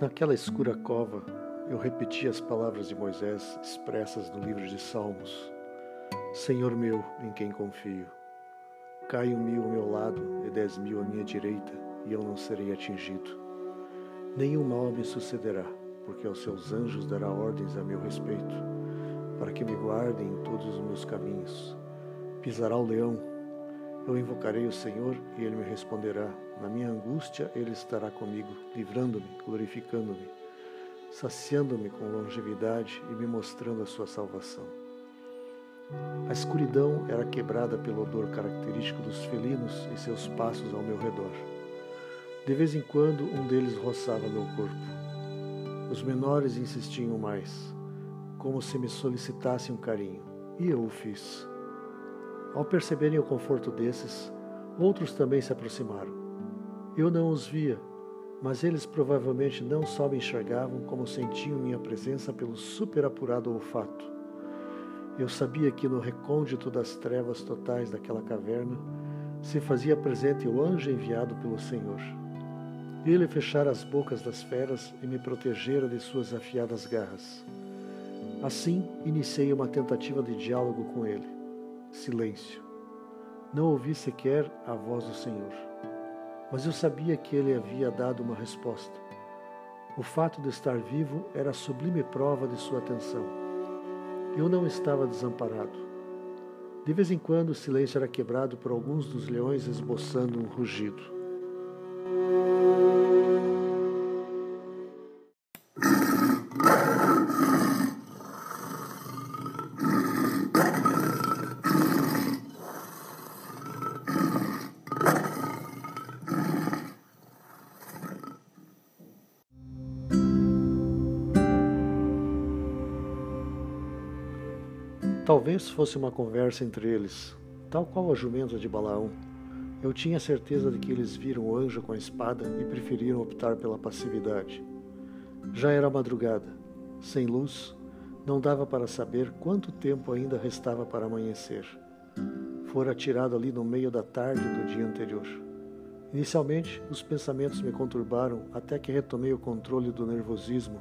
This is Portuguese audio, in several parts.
Naquela escura cova, eu repeti as palavras de Moisés expressas no livro de Salmos: Senhor meu, em quem confio. Caiam mil ao meu lado e dez mil à minha direita, e eu não serei atingido. Nenhum mal me sucederá, porque aos seus anjos dará ordens a meu respeito, para que me guardem em todos os meus caminhos. Pisará o leão. Eu invocarei o Senhor e ele me responderá. Na minha angústia ele estará comigo, livrando-me, glorificando-me, saciando-me com longevidade e me mostrando a sua salvação. A escuridão era quebrada pelo odor característico dos felinos e seus passos ao meu redor. De vez em quando, um deles roçava meu corpo. Os menores insistiam mais, como se me solicitassem um carinho, e eu o fiz. Ao perceberem o conforto desses, outros também se aproximaram. Eu não os via, mas eles provavelmente não só me enxergavam, como sentiam minha presença pelo superapurado olfato. Eu sabia que no recôndito das trevas totais daquela caverna se fazia presente o anjo enviado pelo Senhor. Ele fechara as bocas das feras e me protegera de suas afiadas garras. Assim, iniciei uma tentativa de diálogo com ele. Silêncio. Não ouvi sequer a voz do Senhor. Mas eu sabia que ele havia dado uma resposta. O fato de estar vivo era a sublime prova de sua atenção. Eu não estava desamparado. De vez em quando o silêncio era quebrado por alguns dos leões esboçando um rugido. Talvez fosse uma conversa entre eles, tal qual a jumenta de Balaão. Eu tinha certeza de que eles viram o anjo com a espada e preferiram optar pela passividade. Já era madrugada, sem luz, não dava para saber quanto tempo ainda restava para amanhecer. Fora tirado ali no meio da tarde do dia anterior. Inicialmente, os pensamentos me conturbaram até que retomei o controle do nervosismo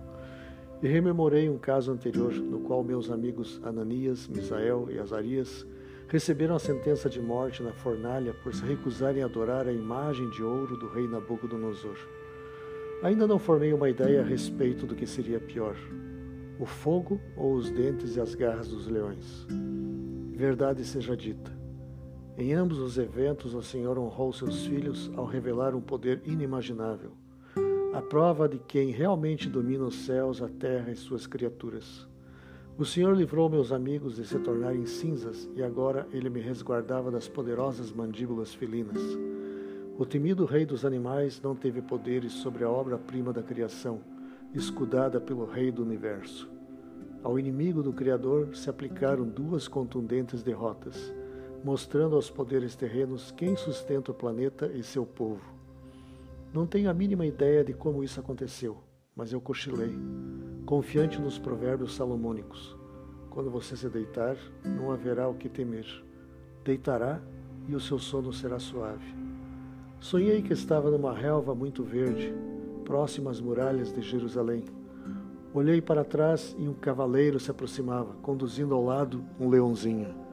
e rememorei um caso anterior no qual meus amigos Ananias, Misael e Azarias receberam a sentença de morte na fornalha por se recusarem a adorar a imagem de ouro do rei Nabucodonosor. Ainda não formei uma ideia a respeito do que seria pior: o fogo ou os dentes e as garras dos leões. Verdade seja dita. Em ambos os eventos, o Senhor honrou seus filhos ao revelar um poder inimaginável a prova de quem realmente domina os céus, a terra e suas criaturas. O Senhor livrou meus amigos de se tornarem cinzas e agora ele me resguardava das poderosas mandíbulas felinas. O temido rei dos animais não teve poderes sobre a obra-prima da criação, escudada pelo rei do universo. Ao inimigo do Criador se aplicaram duas contundentes derrotas, mostrando aos poderes terrenos quem sustenta o planeta e seu povo. Não tenho a mínima ideia de como isso aconteceu, mas eu cochilei, confiante nos provérbios salomônicos. Quando você se deitar, não haverá o que temer. Deitará e o seu sono será suave. Sonhei que estava numa relva muito verde, próxima às muralhas de Jerusalém. Olhei para trás e um cavaleiro se aproximava, conduzindo ao lado um leãozinho.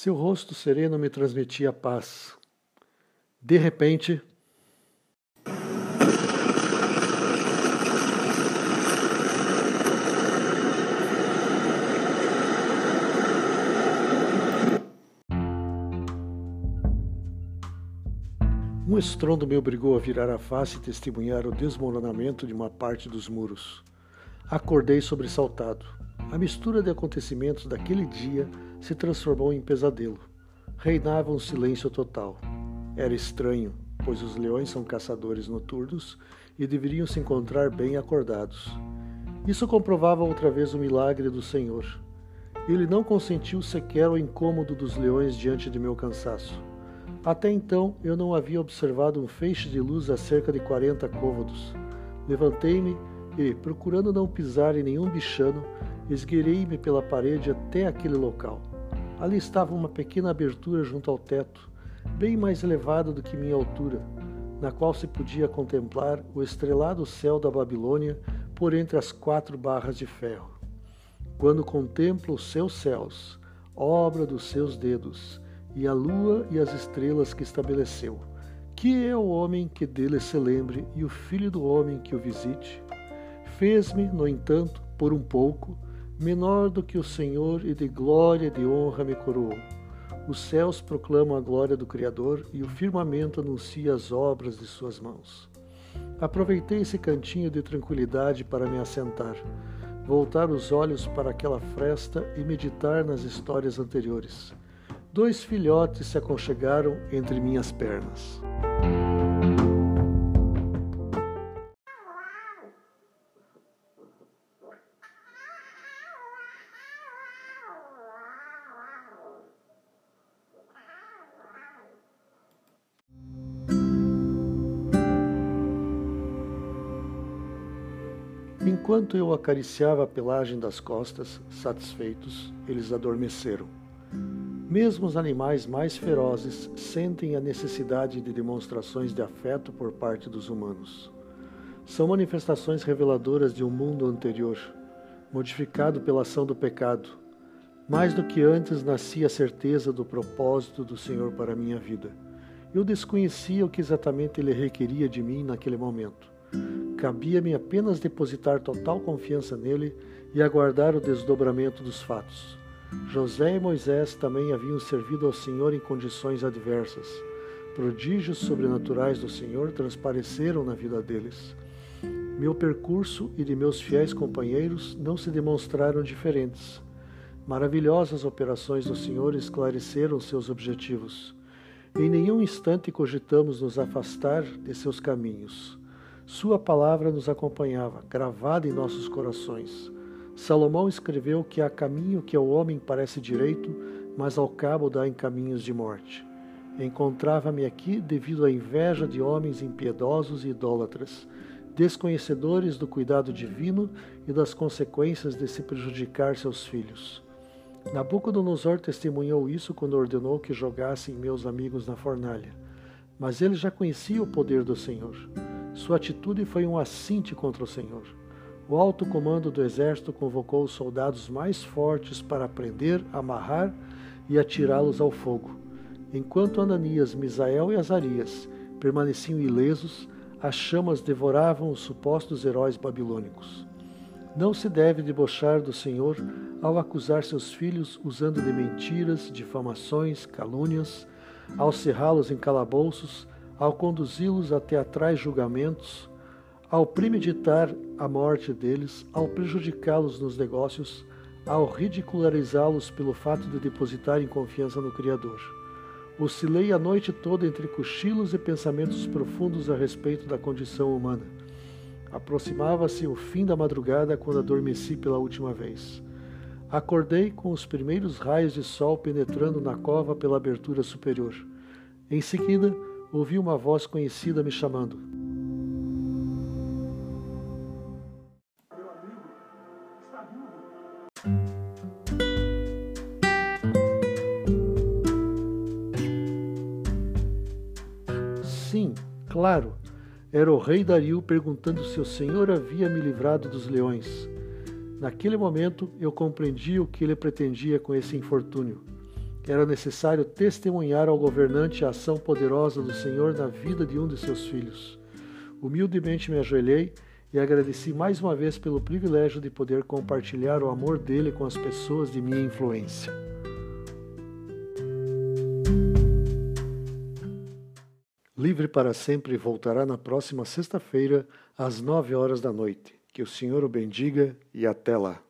Seu rosto sereno me transmitia paz. De repente, Um estrondo me obrigou a virar a face e testemunhar o desmoronamento de uma parte dos muros. Acordei sobressaltado. A mistura de acontecimentos daquele dia se transformou em pesadelo. Reinava um silêncio total. Era estranho, pois os leões são caçadores noturnos e deveriam se encontrar bem acordados. Isso comprovava outra vez o milagre do Senhor. Ele não consentiu sequer o incômodo dos leões diante de meu cansaço. Até então eu não havia observado um feixe de luz a cerca de quarenta côvados. Levantei-me e, procurando não pisar em nenhum bichano, esgueirei-me pela parede até aquele local. Ali estava uma pequena abertura junto ao teto, bem mais elevada do que minha altura, na qual se podia contemplar o estrelado céu da Babilônia por entre as quatro barras de ferro. Quando contemplo os seus céus, obra dos seus dedos, e a lua e as estrelas que estabeleceu, que é o homem que dele se lembre e o filho do homem que o visite? Fez-me, no entanto, por um pouco, menor do que o Senhor e de glória e de honra me coroou. Os céus proclamam a glória do Criador e o firmamento anuncia as obras de suas mãos. Aproveitei esse cantinho de tranquilidade para me assentar, voltar os olhos para aquela fresta e meditar nas histórias anteriores. Dois filhotes se aconchegaram entre minhas pernas. Enquanto eu acariciava a pelagem das costas, satisfeitos, eles adormeceram. Mesmo os animais mais ferozes sentem a necessidade de demonstrações de afeto por parte dos humanos. São manifestações reveladoras de um mundo anterior, modificado pela ação do pecado. Mais do que antes nascia a certeza do propósito do Senhor para a minha vida. Eu desconhecia o que exatamente Ele requeria de mim naquele momento. Cabia-me apenas depositar total confiança nele e aguardar o desdobramento dos fatos. José e Moisés também haviam servido ao Senhor em condições adversas. Prodígios sobrenaturais do Senhor transpareceram na vida deles. Meu percurso e de meus fiéis companheiros não se demonstraram diferentes. Maravilhosas operações do Senhor esclareceram seus objetivos. Em nenhum instante cogitamos nos afastar de seus caminhos. Sua palavra nos acompanhava, gravada em nossos corações. Salomão escreveu que há caminho que ao homem parece direito, mas ao cabo dá em caminhos de morte. Encontrava-me aqui devido à inveja de homens impiedosos e idólatras, desconhecedores do cuidado divino e das consequências de se prejudicar seus filhos. Nabucodonosor testemunhou isso quando ordenou que jogassem meus amigos na fornalha. Mas ele já conhecia o poder do Senhor. Sua atitude foi um assinte contra o Senhor. O alto comando do exército convocou os soldados mais fortes para prender, amarrar e atirá-los ao fogo. Enquanto Ananias, Misael e Azarias permaneciam ilesos, as chamas devoravam os supostos heróis babilônicos. Não se deve debochar do Senhor ao acusar seus filhos usando de mentiras, difamações, calúnias, ao cerrá-los em calabouços, ao conduzi-los a teatrais julgamentos, ao premeditar a morte deles, ao prejudicá-los nos negócios, ao ridicularizá-los pelo fato de depositarem confiança no Criador. Oscilei a noite toda entre cochilos e pensamentos profundos a respeito da condição humana. Aproximava-se o fim da madrugada quando adormeci pela última vez. Acordei com os primeiros raios de sol penetrando na cova pela abertura superior. Em seguida, ouvi uma voz conhecida me chamando. Meu amigo está vivo. Sim, claro. Era o rei Dario perguntando se o Senhor havia me livrado dos leões. Naquele momento eu compreendi o que ele pretendia com esse infortúnio era necessário testemunhar ao governante a ação poderosa do Senhor na vida de um de seus filhos. Humildemente me ajoelhei e agradeci mais uma vez pelo privilégio de poder compartilhar o amor dele com as pessoas de minha influência. Livre para sempre voltará na próxima sexta-feira, às nove horas da noite. Que o Senhor o bendiga e até lá.